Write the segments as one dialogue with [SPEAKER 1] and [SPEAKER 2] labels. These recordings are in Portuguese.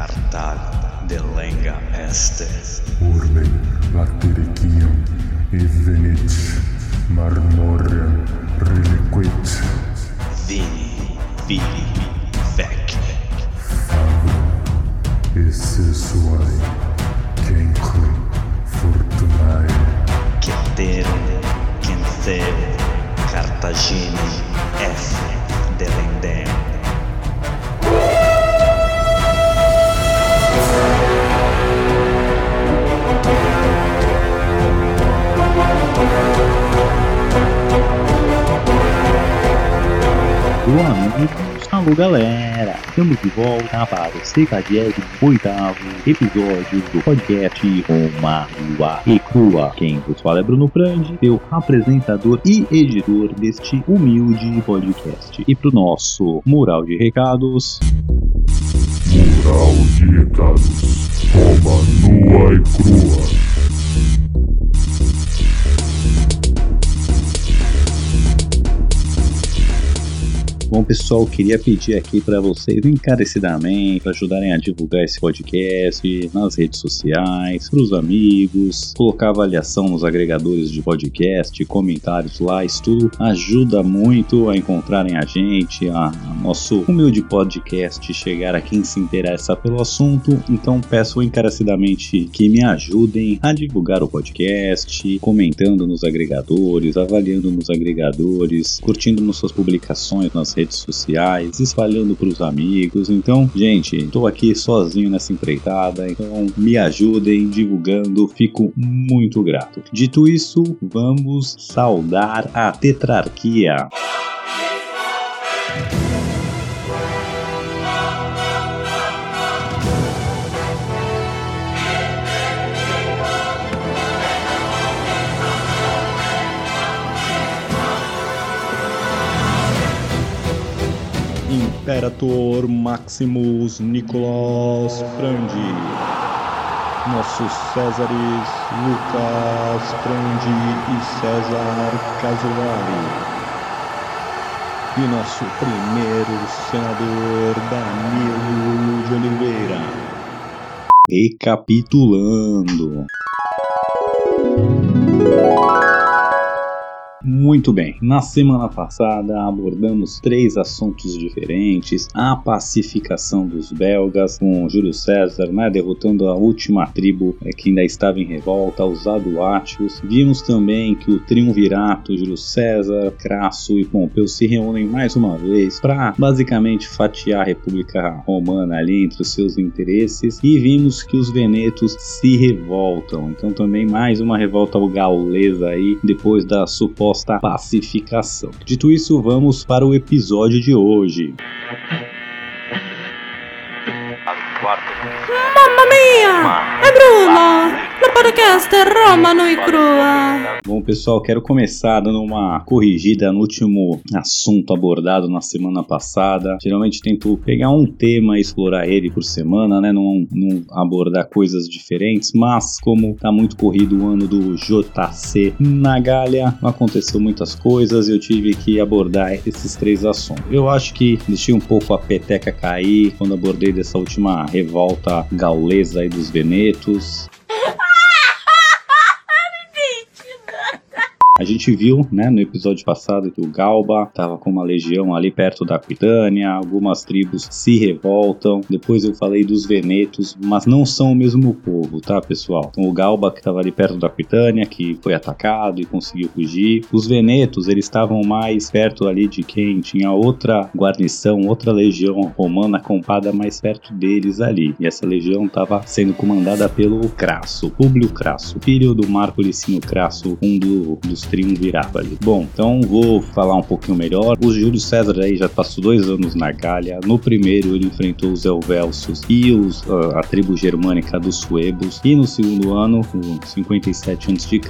[SPEAKER 1] Cartago de lenga este.
[SPEAKER 2] Urben latericium e venit marmorem reliquit
[SPEAKER 1] Vini, vili, vec.
[SPEAKER 2] esse suae cenque fortunae
[SPEAKER 1] Cetere, Cenceo, Cartagine, F. Delendem.
[SPEAKER 3] Alô amigos, alô galera, estamos de volta para o 78 episódio do podcast Roma Nua e Crua. Quem vos fala é Bruno Prandi, seu apresentador e editor deste humilde podcast. E pro nosso mural de recados,
[SPEAKER 2] Mural de recados Roma nua e crua
[SPEAKER 3] Bom, pessoal, queria pedir aqui para vocês encarecidamente ajudarem a divulgar esse podcast nas redes sociais, para os amigos, colocar avaliação nos agregadores de podcast, comentários lá, isso tudo ajuda muito a encontrarem a gente, a, a nosso humilde podcast chegar a quem se interessa pelo assunto. Então, peço encarecidamente que me ajudem a divulgar o podcast, comentando nos agregadores, avaliando nos agregadores, curtindo nas suas publicações nas redes sociais, espalhando para os amigos. Então, gente, estou aqui sozinho nessa empreitada, então me ajudem divulgando, fico muito grato. Dito isso, vamos saudar a tetrarquia. Imperator Maximus Nicolas Frandi. Nossos Césares Lucas Frandi e César Casolari. E nosso primeiro senador Danilo de Oliveira. Recapitulando. Muito bem, na semana passada abordamos três assuntos diferentes: a pacificação dos belgas com Júlio César, né, derrotando a última tribo eh, que ainda estava em revolta, os Aduátios. Vimos também que o triunvirato Júlio César, Crasso e Pompeu se reúnem mais uma vez para basicamente fatiar a República Romana ali entre os seus interesses. E vimos que os venetos se revoltam. Então também mais uma revolta gaulesa aí depois da suposta pacificação. Dito isso, vamos para o episódio de hoje.
[SPEAKER 4] Mamma mia! È Bruno! No podcast Roma Nui Crua!
[SPEAKER 3] Bom, pessoal, quero começar dando uma corrigida no último assunto abordado na semana passada. Geralmente tento pegar um tema e explorar ele por semana, né? Não, não abordar coisas diferentes, mas como tá muito corrido o ano do JC na Galha, aconteceu muitas coisas e eu tive que abordar esses três assuntos. Eu acho que deixei um pouco a peteca cair quando abordei dessa última revolta gaulesa aí dos Venetos. A gente viu, né, no episódio passado que o Galba estava com uma legião ali perto da Aquitânia, algumas tribos se revoltam. Depois eu falei dos Venetos, mas não são o mesmo povo, tá, pessoal? Então, o Galba que estava ali perto da Aquitânia, que foi atacado e conseguiu fugir. Os Venetos, eles estavam mais perto ali de quem tinha outra guarnição, outra legião romana acampada mais perto deles ali. E essa legião estava sendo comandada pelo Crasso, Públio Crasso, filho do Marco Licínio Crasso, um do, dos triunvirato ali. Bom, então vou falar um pouquinho melhor. O Júlio César aí já passou dois anos na Gália. No primeiro ele enfrentou os Helvécios e os, uh, a tribo germânica dos Suebos. E no segundo ano, com 57 a.C.,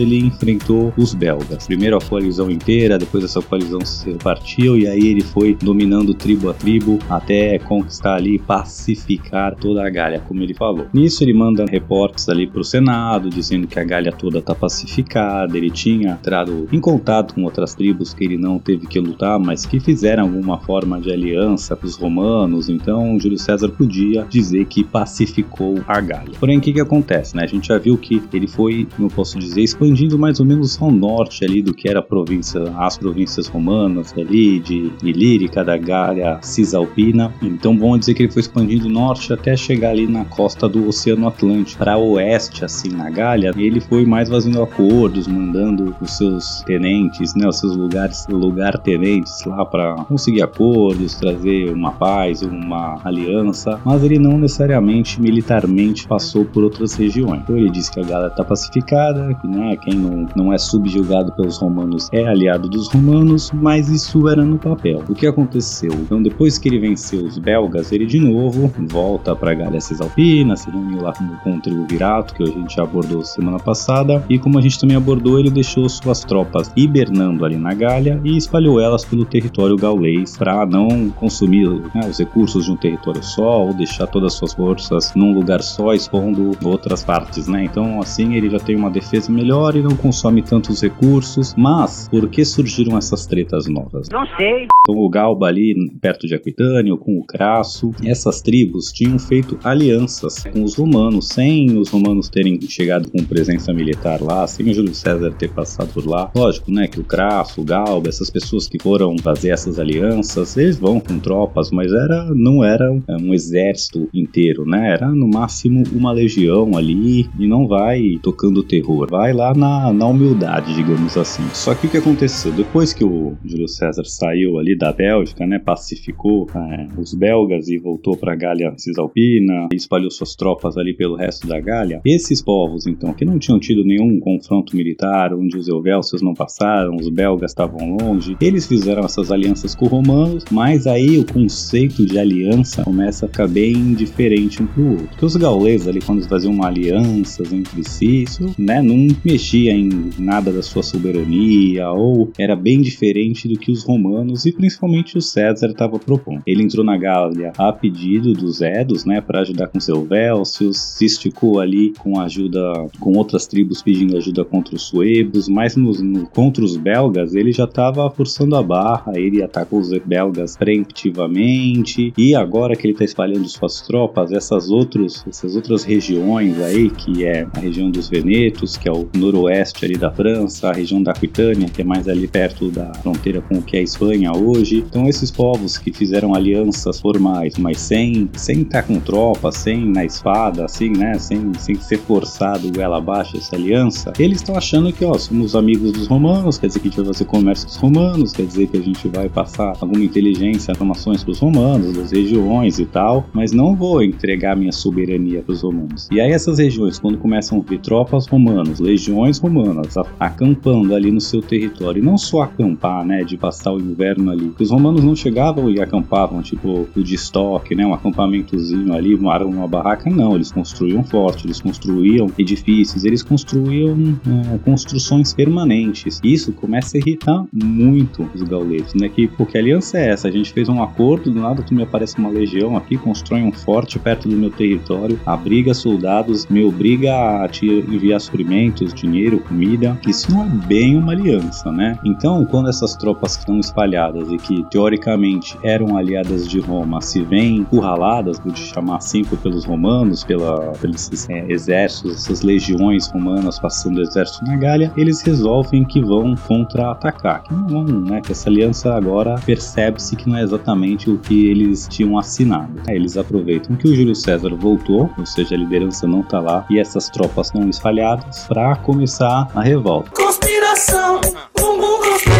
[SPEAKER 3] ele enfrentou os belgas. Primeiro a coalizão inteira, depois essa coalizão se repartiu e aí ele foi dominando tribo a tribo até conquistar ali e pacificar toda a Gália, como ele falou. Nisso ele manda reportes ali para o Senado dizendo que a Gália toda está pacificada, ele tinha tinha entrado em contato com outras tribos que ele não teve que lutar, mas que fizeram alguma forma de aliança com os romanos. Então, Júlio César podia dizer que pacificou a Gália. Porém, o que, que acontece? Né? A gente já viu que ele foi, eu posso dizer, expandindo mais ou menos ao norte ali do que era a província, as províncias romanas ali, de Ilírica, da Gália Cisalpina. Então, vamos dizer que ele foi expandindo norte até chegar ali na costa do Oceano Atlântico. Para oeste, assim, na Gália, ele foi mais fazendo acordos, mandando os seus tenentes, né, os seus lugares, lugar tenentes lá para conseguir acordos, trazer uma paz, uma aliança, mas ele não necessariamente militarmente passou por outras regiões. Então ele disse que a Gália está pacificada, que né, quem não, não é subjugado pelos romanos é aliado dos romanos, mas isso era no papel. O que aconteceu? Então depois que ele venceu os belgas, ele de novo volta para a Gália Cisalpina, se reuniu lá com o triunvirato, que a gente já abordou semana passada, e como a gente também abordou, ele deixou suas tropas hibernando ali na Gália e espalhou elas pelo território gaulês para não consumir né, os recursos de um território só ou deixar todas as suas forças num lugar só, expondo outras partes, né? Então, assim, ele já tem uma defesa melhor e não consome tantos recursos. Mas, por que surgiram essas tretas novas?
[SPEAKER 5] Não sei.
[SPEAKER 3] Então, o Galba ali, perto de Aquitânio, com o Crasso, essas tribos tinham feito alianças com os romanos, sem os romanos terem chegado com presença militar lá, sem o Júlio César ter passado por lá. Lógico, né, que o Crasso, o Galba, essas pessoas que foram fazer essas alianças, eles vão com tropas, mas era não era um exército inteiro, né? Era no máximo uma legião ali e não vai tocando terror, vai lá na, na humildade, digamos assim. Só que o que aconteceu? Depois que o Júlio César saiu ali da Bélgica, né, pacificou é, os belgas e voltou para a Gália Cisalpina, espalhou suas tropas ali pelo resto da Gália, esses povos, então, que não tinham tido nenhum confronto militar, os Helvécios não passaram, os belgas estavam longe, eles fizeram essas alianças com os romanos, mas aí o conceito de aliança começa a ficar bem diferente um pro outro. Porque os gauleses ali, quando faziam uma alianças entre si, isso, né, não mexia em nada da sua soberania, ou era bem diferente do que os romanos e principalmente o César estava propondo. Ele entrou na Gália a pedido dos Edos, né, para ajudar com seu Vélcios, se esticou ali com ajuda com outras tribos pedindo ajuda contra os suebos, mas nos, no, contra os belgas ele já estava forçando a barra, ele atacou os belgas preemptivamente e agora que ele está espalhando suas tropas, essas, outros, essas outras regiões aí, que é a região dos Venetos, que é o noroeste ali da França, a região da Aquitânia, que é mais ali perto da fronteira com o que é a Espanha hoje. Então esses povos que fizeram alianças formais, mas sem sem estar tá com tropas, sem na espada, assim, né, sem, sem ser forçado ela abaixo essa aliança, eles estão achando que, ó, somos amigos dos romanos, quer dizer que a gente vai fazer comércio com os romanos, quer dizer que a gente vai passar alguma inteligência, informações para os romanos, das regiões e tal, mas não vou entregar minha soberania para os romanos. E aí essas regiões, quando começam a ver tropas romanas, legiões romanas acampando ali no seu território, e não só acampar, né, de passar o inverno ali, porque os romanos não chegavam e acampavam, tipo, o de estoque, né, um acampamentozinho ali, armaram uma barraca, não, eles construíam forte, eles construíam edifícios, eles construíam é, construções permanentes. Isso começa a irritar muito os gauleses, né, que, porque a aliança é essa, a gente fez um acordo, do nada tu me aparece uma legião aqui, constrói um forte perto do meu território, abriga soldados, me obriga a te enviar suprimentos, dinheiro, comida. Isso não é bem uma aliança, né? Então, quando essas tropas que estão espalhadas e que teoricamente eram aliadas de Roma se veem encurraladas, vou te chamar assim, pelos romanos, pela, pelos é, exércitos, essas legiões romanas passando exército na Gália, eles resolvem que vão contra-atacar. Que não vão, né? Que essa aliança agora percebe-se que não é exatamente o que eles tinham assinado. Aí eles aproveitam que o Júlio César voltou, ou seja, a liderança não tá lá e essas tropas estão espalhadas para começar a revolta.
[SPEAKER 4] Conspiração, bumbum conspiração.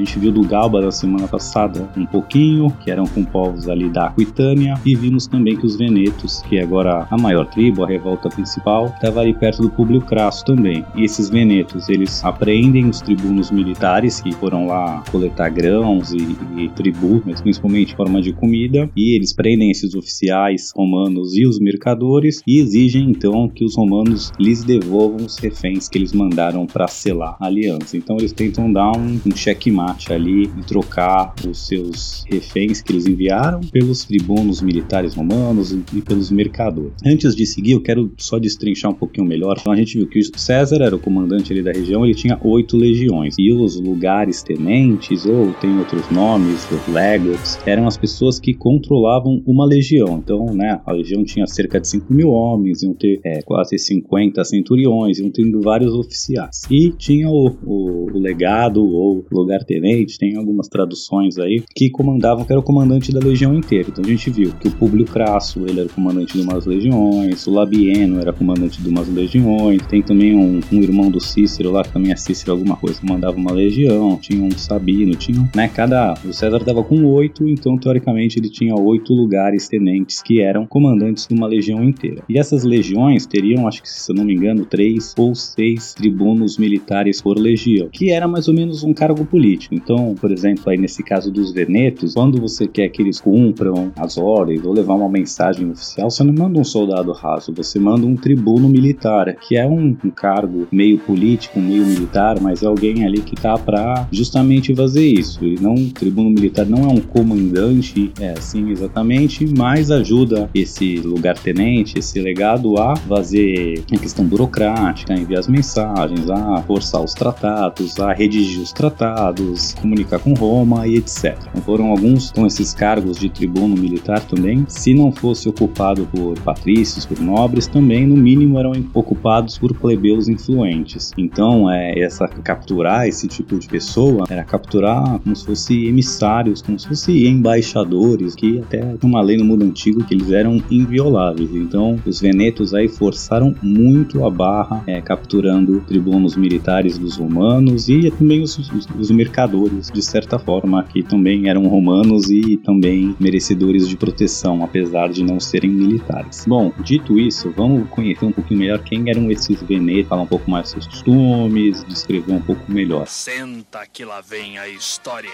[SPEAKER 3] A gente viu do Galba na semana passada um pouquinho, que eram com povos ali da Aquitânia, e vimos também que os Venetos, que é agora a maior tribo, a revolta principal, estava ali perto do Públio Crasso também. E esses Venetos, eles apreendem os tribunos militares que foram lá coletar grãos e, e tributos, mas principalmente forma de comida, e eles prendem esses oficiais romanos e os mercadores e exigem então que os romanos lhes devolvam os reféns que eles mandaram para selar a aliança. Então eles tentam dar um, um checkmate combate ali e trocar os seus reféns que eles enviaram pelos tribunos militares romanos e pelos mercadores. Antes de seguir, eu quero só destrinchar um pouquinho melhor. Então a gente viu que César era o comandante ali da região, ele tinha oito legiões. E os lugares tenentes, ou tem outros nomes, os legates, eram as pessoas que controlavam uma legião. Então, né, a legião tinha cerca de 5 mil homens, iam ter é, quase 50 centuriões, iam tendo vários oficiais. E tinha o, o, o legado ou lugar-tenente, tem algumas traduções aí, que comandavam, que era o comandante da legião inteira. Então a gente viu que o Públio Crasso, ele era o comandante de umas legiões, o Labieno era comandante de umas legiões, tem também um, um irmão do Cícero lá, que também é Cícero alguma coisa, comandava uma legião, tinha um Sabino, tinha, né, cada... O César tava com oito, então teoricamente ele tinha oito lugares tenentes que eram comandantes de uma legião inteira. E essas legiões teriam, acho que se eu não me engano, três ou seis tribunos militares por legião, que era mais ou menos um cargo político. Então, por exemplo, aí nesse caso dos venetos, quando você quer que eles cumpram as ordens ou levar uma mensagem oficial, você não manda um soldado raso, você manda um tribuno militar, que é um, um cargo meio político, meio militar, mas é alguém ali que tá para justamente fazer isso. Ele não, o tribuno militar não é um comandante, é assim exatamente, mas ajuda esse lugar-tenente, esse legado a fazer a questão burocrática, a enviar as mensagens, a forçar os tratados, a redigir os tratados, comunicar com Roma e etc. Foram alguns com esses cargos de tribuno militar também. Se não fosse ocupado por patrícios, por nobres, também no mínimo eram ocupados por plebeus influentes. Então, é, essa capturar esse tipo de pessoa era capturar como se fosse emissários, como se fosse embaixadores, que até uma lei no mundo antigo que eles eram invioláveis. Então, os venetos aí forçaram muito a barra, é, capturando tribunos militares dos romanos e também os, os, os de certa forma, que também eram romanos e também merecedores de proteção, apesar de não serem militares. Bom, dito isso, vamos conhecer um pouquinho melhor quem eram esses venetos, falar um pouco mais seus costumes, descrever um pouco melhor.
[SPEAKER 5] Senta que lá vem a história.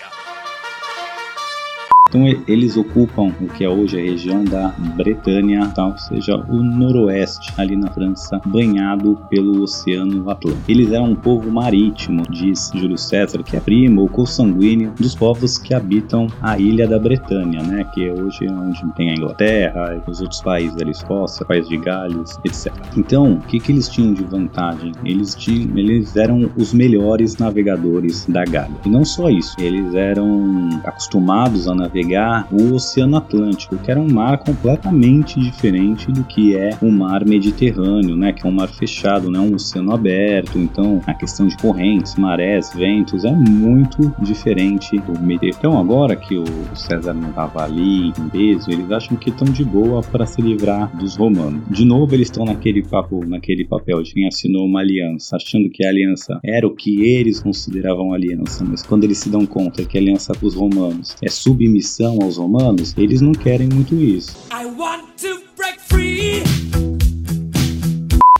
[SPEAKER 3] Então eles ocupam o que é hoje a região da Bretanha, tá? ou seja, o noroeste ali na França, banhado pelo Oceano Atlântico. Eles eram um povo marítimo, diz Júlio César, que é primo ou consanguíneo dos povos que habitam a ilha da Bretanha, né? que hoje é onde tem a Inglaterra os outros países da Escócia, País de Gales, etc. Então, o que, que eles tinham de vantagem? Eles, tinham, eles eram os melhores navegadores da Gália. E não só isso, eles eram acostumados a navegar navegar o Oceano Atlântico, que era um mar completamente diferente do que é o mar Mediterrâneo, né, que é um mar fechado, né, um oceano aberto. Então, a questão de correntes, marés, ventos é muito diferente do Mediterrâneo. Então, agora que o César não estava ali em peso, eles acham que estão de boa para se livrar dos romanos. De novo, eles estão naquele papo, naquele papel de quem assinou uma aliança, achando que a aliança era o que eles consideravam aliança, mas quando eles se dão conta que a aliança com os romanos é submissão submissão aos romanos, eles não querem muito isso. I want to break free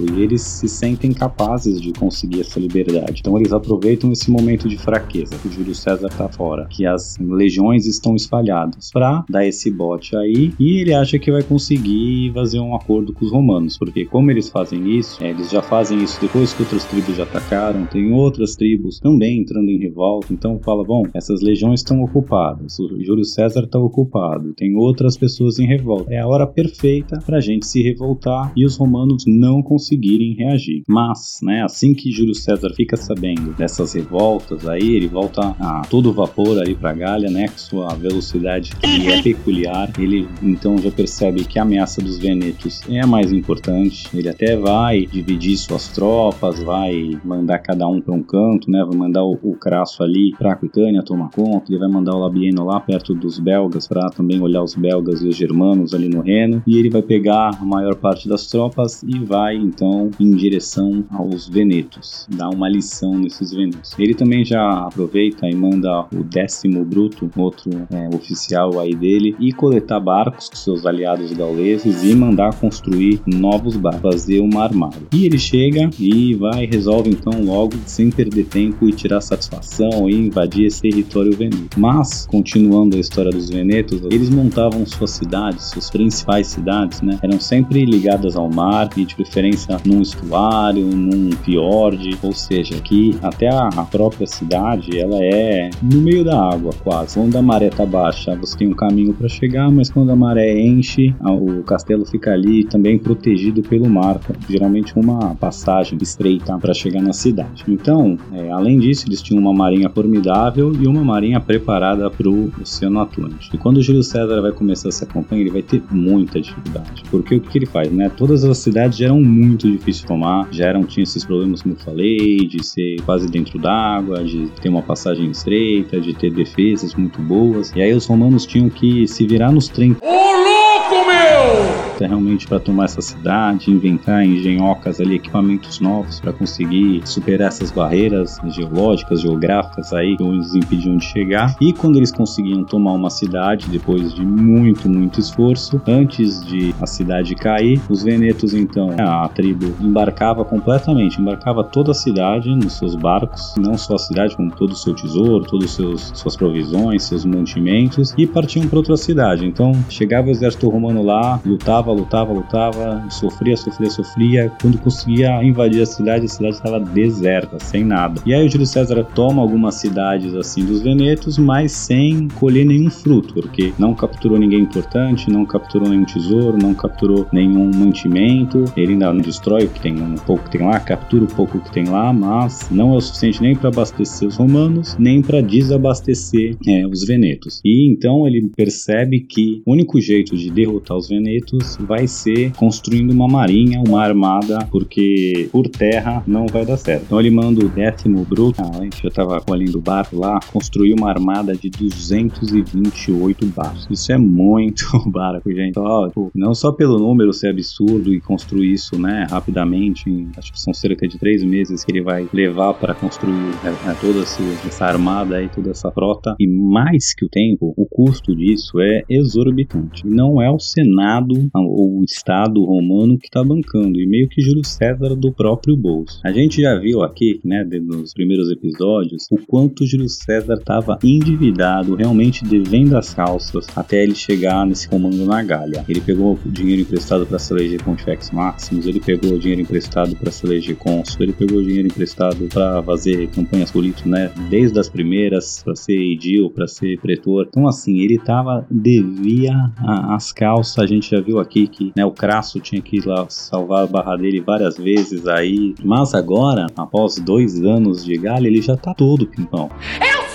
[SPEAKER 3] e eles se sentem capazes de conseguir essa liberdade. Então eles aproveitam esse momento de fraqueza que o Júlio César tá fora, que as legiões estão espalhadas, para dar esse bote aí. E ele acha que vai conseguir fazer um acordo com os romanos, porque como eles fazem isso, é, eles já fazem isso depois que outras tribos já atacaram, tem outras tribos também entrando em revolta, então fala, bom, essas legiões estão ocupadas, o Júlio César está ocupado, tem outras pessoas em revolta, é a hora perfeita para a gente se revoltar e os romanos não conseguem conseguirem reagir. Mas, né, assim que Júlio César fica sabendo dessas revoltas aí, ele volta a todo vapor ali para Galha, né, com sua velocidade que é peculiar. Ele então já percebe que a ameaça dos venetos é a mais importante. Ele até vai dividir suas tropas, vai mandar cada um para um canto, né, vai mandar o, o Crasso ali para Aquitânia tomar conta, ele vai mandar o Labieno lá perto dos belgas para também olhar os belgas e os germanos ali no Reno, e ele vai pegar a maior parte das tropas e vai então em direção aos Venetos, dá uma lição nesses Venetos. Ele também já aproveita e manda o décimo Bruto, outro é, oficial aí dele, e coletar barcos com seus aliados gauleses e mandar construir novos barcos, fazer uma armada. E ele chega e vai resolve então logo, sem perder tempo, e tirar satisfação e invadir esse território veneto. Mas, continuando a história dos Venetos, eles montavam suas cidades, suas principais cidades, né? Eram sempre ligadas ao mar e de preferência num estuário, num fiord, ou seja, que até a, própria cidade ela é no meio da água quase. Quando a maré tá baixa, você tem um caminho para chegar, mas quando a maré enche, o castelo fica ali também protegido pelo mar, geralmente uma passagem estreita para chegar na cidade. Então, é, além disso, eles tinham uma marinha formidável e uma marinha preparada para o Oceano Atlântico. E quando o Júlio César vai começar essa campanha, ele vai ter muita dificuldade, porque o que ele faz, né? Todas as cidades já eram muito difíceis de tomar, já eram tinha esses problemas como eu falei, de ser quase dentro d'água, de ter uma passagem estreita, de ter defesas muito boas. E aí os romanos tinham que se virar nos trem. Ô louco, meu! Realmente para tomar essa cidade, inventar engenhocas ali, equipamentos novos para conseguir superar essas barreiras geológicas, geográficas aí que os impediam de chegar. E quando eles conseguiam tomar uma cidade depois de muito, muito esforço, antes de a cidade cair, os venetos então, a tribo embarcava completamente, embarcava toda a cidade nos seus barcos, não só a cidade, como todo o seu tesouro, todas suas provisões, seus mantimentos, e partiam para outra cidade. Então chegava o exército romano lá, lutava, lutava, lutava, sofria, sofria, sofria. Quando conseguia invadir a cidade, a cidade estava deserta, sem nada. E aí o Júlio César toma algumas cidades assim dos venetos, mas sem colher nenhum fruto, porque não capturou ninguém importante, não capturou nenhum tesouro, não capturou nenhum mantimento. Ele ainda destrói o que tem um pouco que tem lá, captura o pouco que tem lá, mas não é o suficiente nem para abastecer os romanos, nem para desabastecer é, os venetos. E então ele percebe que o único jeito de derrotar os venetos vai ser construindo uma marinha, uma armada, porque por terra não vai dar certo. Então ele manda o décimo bruto, ah, a gente já estava colhendo barco lá, construir uma armada de 228 barcos. Isso é muito barco, gente. Tipo, não só pelo número ser absurdo e construir isso, né, rapidamente, em, acho que são cerca de três meses que ele vai levar para construir né, toda essa armada e toda essa frota. E mais que o tempo, o custo disso é exorbitante. Não é o Senado ou o Estado romano que está bancando, e meio que Júlio César do próprio bolso. A gente já viu aqui, né, nos primeiros episódios, o quanto Júlio César estava endividado, realmente devendo as calças, até ele chegar nesse comando na Gália. Ele pegou dinheiro emprestado para se eleger Pontifex Maximus, ele pegou dinheiro emprestado para se eleger cônsul, ele pegou dinheiro emprestado para fazer campanhas políticas, né, desde as primeiras, para ser edil, para ser pretor. Então, assim, ele tava, devia as calças, a gente já viu aqui que né, o Crasso tinha que ir lá salvar a barra dele várias vezes aí, mas agora, após dois anos de galha, ele já tá todo pimpão. Eu!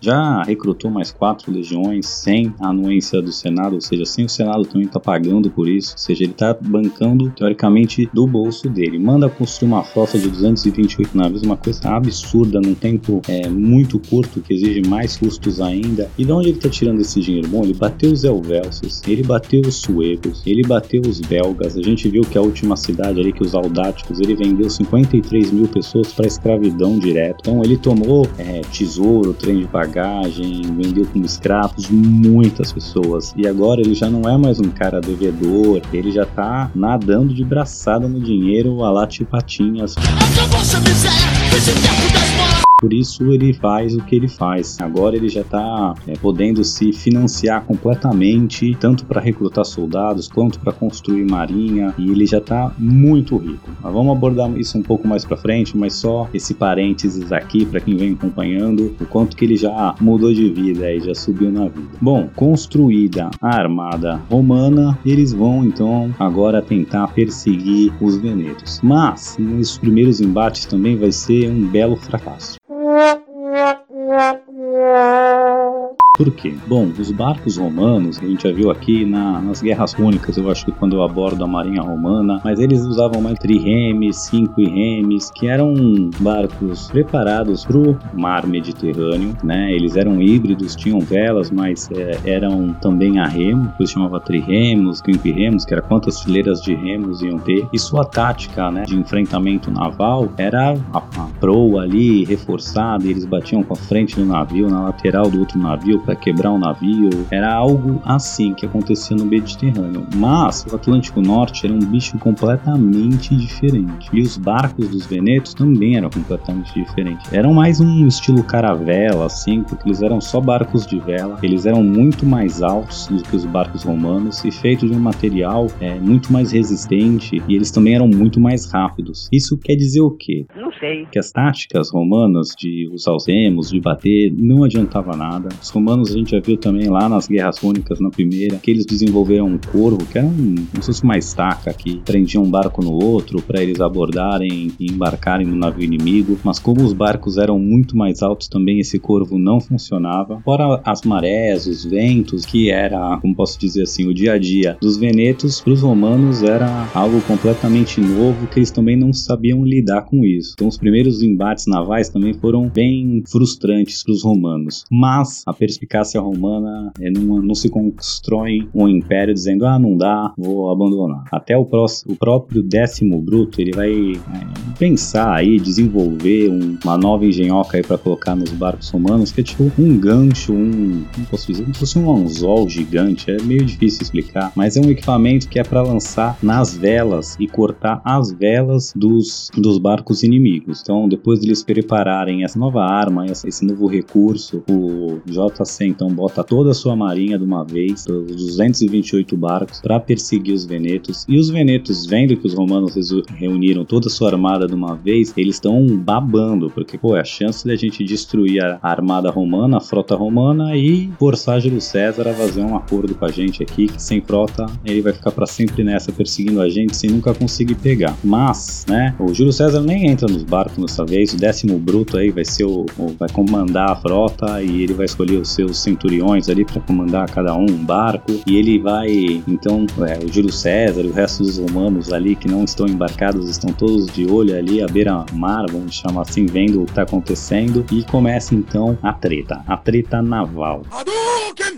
[SPEAKER 3] Já recrutou mais quatro legiões sem a anuência do Senado, ou seja, sem o Senado também tá pagando por isso, ou seja, ele está bancando teoricamente do bolso dele. Manda construir uma frota de 228 navios, uma coisa absurda num tempo é, muito curto que exige mais custos ainda. E de onde ele está tirando esse dinheiro? Bom, ele bateu os Helvelsos, ele bateu os suevos, ele bateu os belgas. A gente viu que a última cidade ali, que os aldáticos, ele vendeu 53 mil pessoas para escravidão direto. Então ele tomou é, tesouro, trem de pagamento bagagem, vendeu como escravos muitas pessoas. E agora ele já não é mais um cara devedor, ele já tá nadando de braçada no dinheiro a lá patinhas. Por isso ele faz o que ele faz. Agora ele já está é, podendo se financiar completamente, tanto para recrutar soldados quanto para construir marinha, e ele já está muito rico. Mas vamos abordar isso um pouco mais para frente, mas só esse parênteses aqui para quem vem acompanhando, o quanto que ele já mudou de vida e já subiu na vida. Bom, construída a armada romana, eles vão então agora tentar perseguir os venetos. Mas nos primeiros embates também vai ser um belo fracasso. Por quê? Bom, os barcos romanos, a gente já viu aqui na, nas guerras púnicas, eu acho que quando eu abordo a marinha romana, mas eles usavam mais triremes, cinco remes, que eram barcos preparados para o mar Mediterrâneo, né? Eles eram híbridos, tinham velas, mas é, eram também a remo, que chamava triremos, quinquirremos, que era quantas fileiras de remos iam ter. E sua tática, né, de enfrentamento naval era a, a proa ali reforçada, eles batiam com a frente do navio, na lateral do outro navio para quebrar um navio. Era algo assim que acontecia no Mediterrâneo. Mas o Atlântico Norte era um bicho completamente diferente. E os barcos dos venetos também eram completamente diferentes. Eram mais um estilo caravela, assim, porque eles eram só barcos de vela. Eles eram muito mais altos do que os barcos romanos e feitos de um material é, muito mais resistente. E eles também eram muito mais rápidos. Isso quer dizer o quê?
[SPEAKER 6] Não sei.
[SPEAKER 3] que as táticas romanas de usar os remos, de bater, não adiantava nada. Os romanos a gente já viu também lá nas guerras púnicas na primeira, que eles desenvolveram um corvo, que era um, como se fosse uma estaca que prendia um barco no outro para eles abordarem e embarcarem no navio inimigo. Mas como os barcos eram muito mais altos também, esse corvo não funcionava. Fora as marés, os ventos, que era, como posso dizer assim, o dia a dia dos venetos, para os romanos era algo completamente novo que eles também não sabiam lidar com isso. Então os primeiros embates navais também foram bem frustrantes para os romanos. Mas a perspicácia romana é, não, não se constrói um império dizendo ah não dá, vou abandonar. Até o, próximo, o próprio décimo bruto ele vai é, pensar aí desenvolver um, uma nova engenhoca aí para colocar nos barcos romanos que é tipo um gancho, um como posso dizer, como se fosse um anzol gigante. É meio difícil explicar, mas é um equipamento que é para lançar nas velas e cortar as velas dos, dos barcos inimigos. Então, depois de eles prepararem essa nova arma, esse novo recurso, o JC então bota toda a sua marinha de uma vez, os 228 barcos, para perseguir os venetos. E os venetos, vendo que os romanos reuniram toda a sua armada de uma vez, eles estão babando, porque pô, é a chance de a gente destruir a armada romana, a frota romana e forçar Júlio César a fazer um acordo com a gente aqui, que sem frota ele vai ficar para sempre nessa perseguindo a gente sem nunca conseguir pegar. Mas, né, o Júlio César nem entra nos barcos dessa vez, o décimo bruto aí vai ser o, o vai comandar a frota e ele vai escolher os seus centuriões ali para comandar cada um um barco e ele vai então é, o Júlio César e o resto dos romanos ali que não estão embarcados estão todos de olho ali à beira-mar, vamos chamar assim, vendo o que está acontecendo e começa então a treta, a treta naval.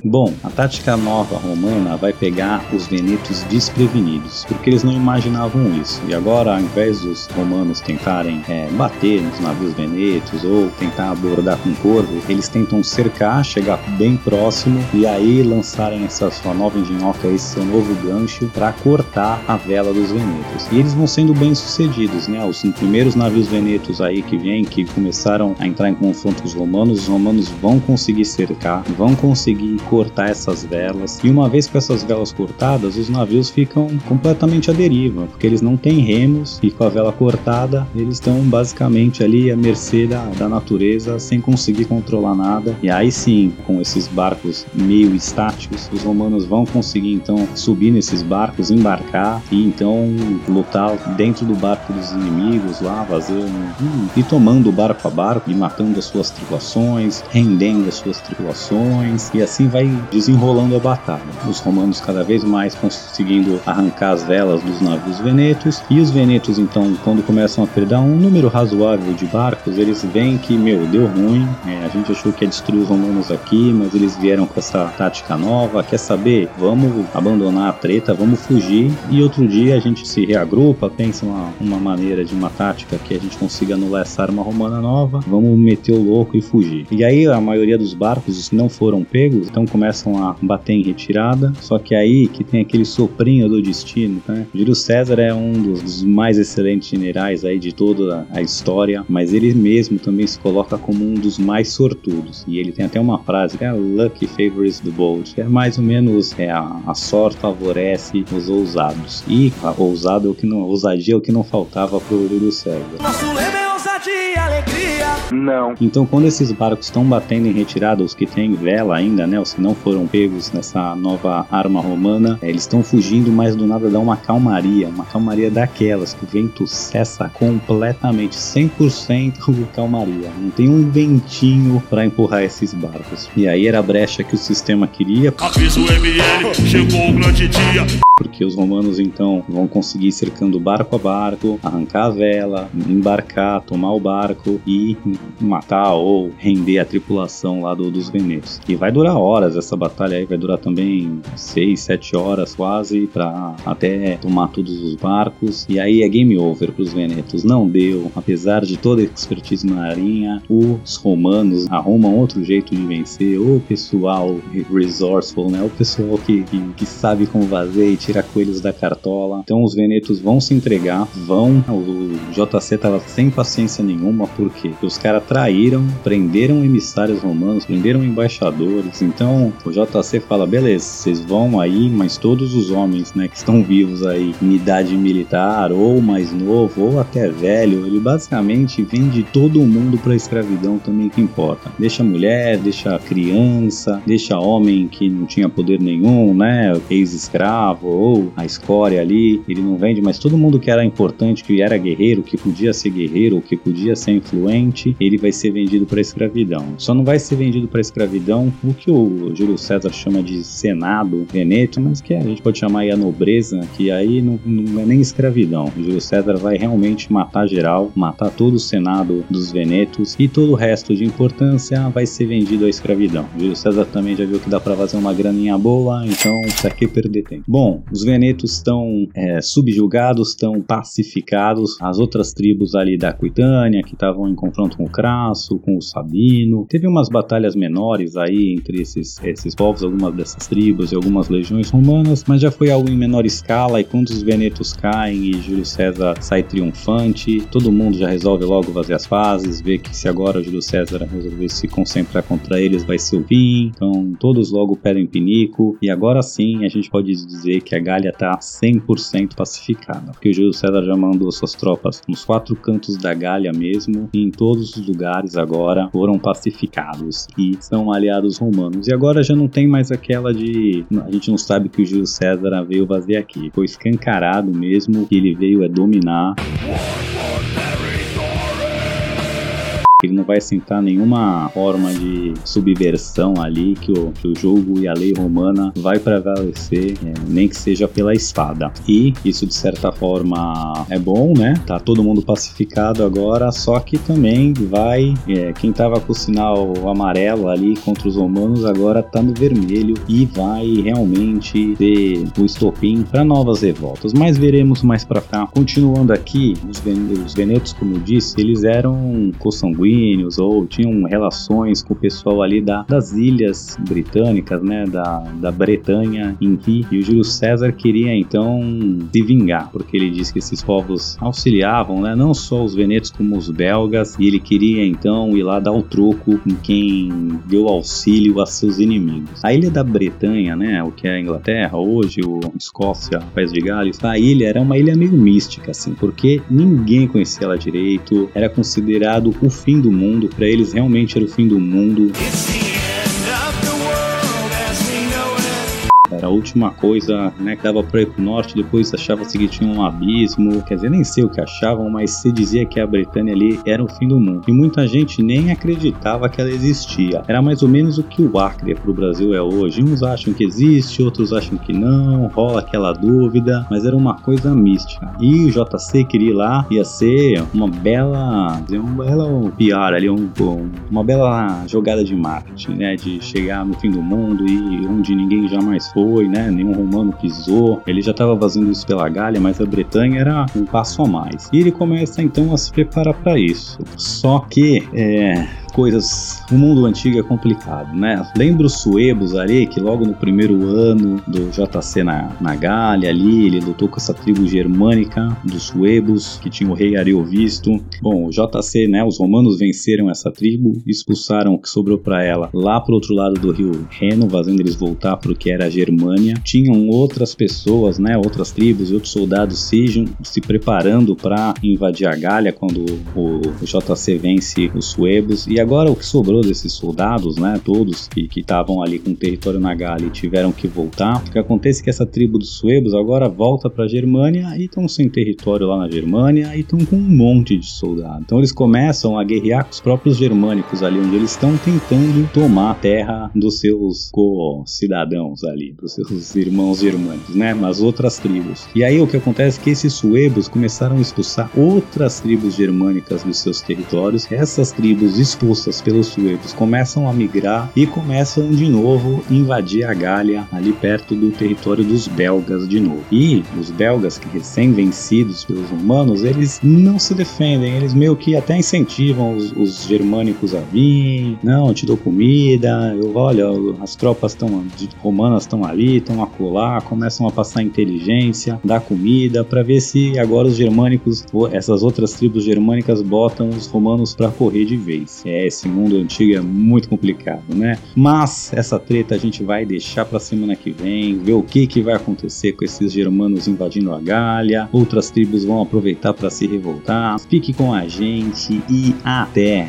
[SPEAKER 3] Bom, a tática nova romana vai pegar os venetos desprevenidos, porque eles não imaginavam isso. E agora, ao invés dos romanos tentarem é, bater nos navios venetos ou tentar abordar com corvo, eles tentam cercar, chegar bem próximo e aí lançarem essa sua nova engenhoca, esse seu novo gancho para cortar a vela dos venetos. E eles vão sendo bem sucedidos, né? Os primeiros navios venetos aí que vêm, que começaram a entrar em confronto com os romanos, os romanos vão conseguir cercar, vão conseguir cortar essas velas. E uma vez com essas velas cortadas, os navios ficam completamente à deriva, porque eles não têm remos e com a vela cortada, eles estão basicamente ali à mercê da, da natureza, sem conseguir controlar nada. E aí sim, com esses barcos meio estáticos, os romanos vão conseguir então subir nesses barcos, embarcar e então lutar dentro do barco dos inimigos lá, fazendo hum, e tomando barco a barco e matando as suas tripulações, rendendo as suas tripulações e assim vai desenrolando a batalha. Os romanos cada vez mais conseguindo arrancar as velas dos navios venetos e os venetos então quando começam a perder um número razoável de barcos, eles veem que meu deu ruim, é, a gente achou que ia destruir os romanos aqui, mas eles vieram com essa tática nova. Quer saber? Vamos abandonar a treta, vamos fugir e outro dia a gente se reagrupa, pensa uma, uma maneira de uma tática que a gente consiga anular essa arma romana nova, vamos meter o louco e fugir. E aí a maioria dos barcos, não foram pegos, então começam a bater em retirada, só que aí que tem aquele soprinho do destino, né? Júlio César é um dos, dos mais excelentes generais aí de toda a história, mas ele mesmo também se coloca como um dos mais sortudos. E ele tem até uma frase que é Lucky favors the bold, é mais ou menos é, a, a sorte favorece os ousados. E a ousado é o que não, ousadia é o que não faltava pro Júlio César.
[SPEAKER 6] Nosso lema é ousadia e alegria.
[SPEAKER 7] Não.
[SPEAKER 3] Então, quando esses barcos estão batendo em retirada, os que têm vela ainda, né, os que não foram pegos nessa nova arma romana, é, eles estão fugindo, mas do nada dá uma calmaria, uma calmaria daquelas que o vento cessa completamente, 100% calmaria. Não tem um ventinho para empurrar esses barcos. E aí era a brecha que o sistema queria.
[SPEAKER 5] Avisa o ML, chegou o grande dia.
[SPEAKER 3] porque os romanos então vão conseguir ir cercando barco a barco, arrancar a vela, embarcar, tomar o barco e matar ou render a tripulação lá do, dos venetos. E vai durar horas essa batalha aí, vai durar também 6, 7 horas quase para até tomar todos os barcos. E aí é game over para os venetos. Não deu, apesar de toda a expertise marinha, os romanos arrumam outro jeito de vencer. O pessoal resourceful, né? O pessoal que, que, que sabe como fazer e tira coelhos da cartola. Então os venetos vão se entregar, vão. O JC tava sem paciência nenhuma, porque os caras traíram, prenderam emissários romanos, prenderam embaixadores. Então o JC fala: beleza, vocês vão aí, mas todos os homens né, que estão vivos aí em idade militar, ou mais novo, ou até velho, ele basicamente vende todo mundo pra escravidão também que importa. Deixa mulher, deixa criança, deixa homem que não tinha poder nenhum, né? Ex-escravo, ou a escória ali, ele não vende, mas todo mundo que era importante, que era guerreiro, que podia ser guerreiro, que podia ser influente, ele vai ser vendido para escravidão. Só não vai ser vendido para escravidão o que o Júlio César chama de Senado Veneto, mas que a gente pode chamar aí a nobreza, que aí não, não é nem escravidão. O Júlio César vai realmente matar geral, matar todo o Senado dos Venetos e todo o resto de importância vai ser vendido à escravidão. O Júlio César também já viu que dá para fazer uma graninha boa, então pra que perder tempo? Bom, os Venetos estão é, subjugados, estão pacificados, as outras tribos ali da Aquitânia que estavam em confronto com o Crasso, com o Sabino. Teve umas batalhas menores aí entre esses, esses povos, algumas dessas tribos e algumas legiões romanas, mas já foi algo em menor escala e quando os Venetos caem e Júlio César sai triunfante, todo mundo já resolve logo fazer as fases, vê que se agora Júlio César resolver se concentrar contra eles vai ser o fim, então todos logo pedem pinico e agora sim a gente pode dizer que a Gália está 100% pacificada, porque Júlio César já mandou suas tropas nos quatro cantos da Gália mesmo e em todos os lugares agora foram pacificados e são aliados romanos. E agora já não tem mais aquela de a gente não sabe que o Júlio César veio fazer aqui. Foi escancarado mesmo que ele veio é dominar. Ele não vai sentar nenhuma forma de subversão ali que o, que o jogo e a lei romana vai prevalecer, é, nem que seja pela espada. E isso de certa forma é bom, né? Tá todo mundo pacificado agora, só que também vai é, quem tava com o sinal amarelo ali contra os romanos agora tá no vermelho e vai realmente ter o estopim para novas revoltas. Mas veremos mais para cá. Continuando aqui, os, ven os venetos, como eu disse, eles eram consanguíneos ou tinham relações com o pessoal ali da, das ilhas britânicas, né, da, da Bretanha em si. E o Júlio César queria então se vingar, porque ele disse que esses povos auxiliavam, né, não só os venetos como os belgas, e ele queria então ir lá dar o troco em quem deu auxílio a seus inimigos. A ilha da Bretanha, né, o que é a Inglaterra hoje, o Escócia, País de Gales, a ilha era uma ilha meio mística, assim, porque ninguém conhecia ela direito, era considerado o fim do mundo, para eles realmente era o fim do mundo. Última coisa né, que dava para ir pro norte, depois achava-se que tinha um abismo. Quer dizer, nem sei o que achavam, mas se dizia que a Britânia ali era o fim do mundo. E muita gente nem acreditava que ela existia. Era mais ou menos o que o Acre pro Brasil é hoje. Uns acham que existe, outros acham que não, rola aquela dúvida, mas era uma coisa mística. E o JC queria ir lá, ia ser uma bela, uma bela PR ali, um, uma bela jogada de marketing, né? De chegar no fim do mundo e onde ninguém jamais foi foi, né? Nenhum romano pisou. Ele já estava fazendo isso pela Gália, mas a Bretanha era um passo a mais. E ele começa então a se preparar para isso. Só que é, coisas. O mundo antigo é complicado, né? Lembra os suebos ali, que logo no primeiro ano do JC na, na Gália ali, ele lutou com essa tribo germânica dos suebos, que tinha o rei Ariovisto. Bom, o JC, né? Os romanos venceram essa tribo, expulsaram o que sobrou para ela lá pro outro lado do rio Reno, fazendo eles voltar pro que era a Germânia. Tinham outras pessoas, né? Outras tribos e outros soldados sejam se preparando para invadir a Gália quando o, o JC vence os suebos. E E agora o que sobrou desses soldados, né, todos que estavam ali com o território na Gália e tiveram que voltar, o que acontece é que essa tribo dos suebos agora volta para a Germânia e estão sem território lá na Germânia e estão com um monte de soldados. Então eles começam a guerrear com os próprios germânicos ali onde eles estão tentando tomar a terra dos seus co-cidadãos ali, dos seus irmãos germânicos, né, as outras tribos. E aí o que acontece é que esses suebos começaram a expulsar outras tribos germânicas dos seus territórios. Essas tribos expulsas pelos suebos começam a migrar e começam de novo a invadir a Gália ali perto do território dos belgas de novo. E os belgas que recém-vencidos pelos romanos, eles não se defendem, eles meio que até incentivam os, os germânicos a vir, não, te dou comida, eu olha, as tropas estão romanas estão ali, estão a colar, começam a passar inteligência, dar comida para ver se agora os germânicos, essas outras tribos germânicas botam os romanos para correr de vez. Esse mundo antigo é muito complicado, né? Mas essa treta a gente vai deixar para semana que vem, ver o que que vai acontecer com esses germanos invadindo a Gália. Outras tribos vão aproveitar para se revoltar. Fique com a gente e até